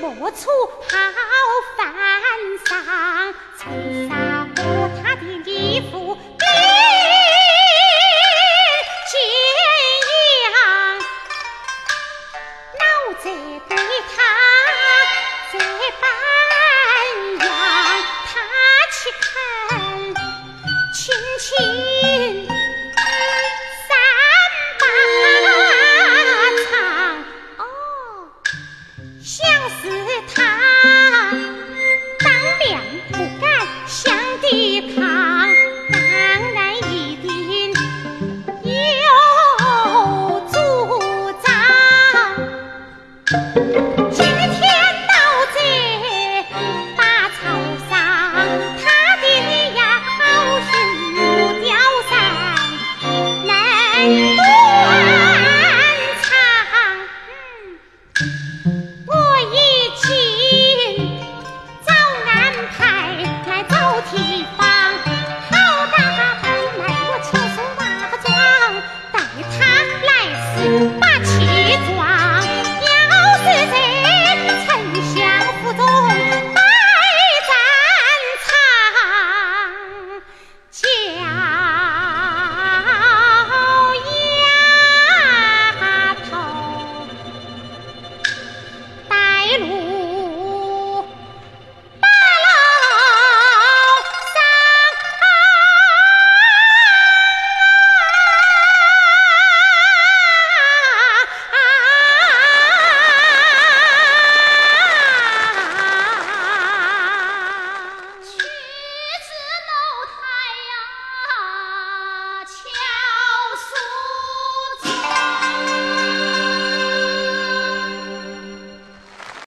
莫出好犯上，吹杀我他的义父兵见阳，老贼对他这般今天到这大草上，他的呀好心木雕山能断肠。我一进早安排来早提防，好打扮来我乔装化妆，待他来寻。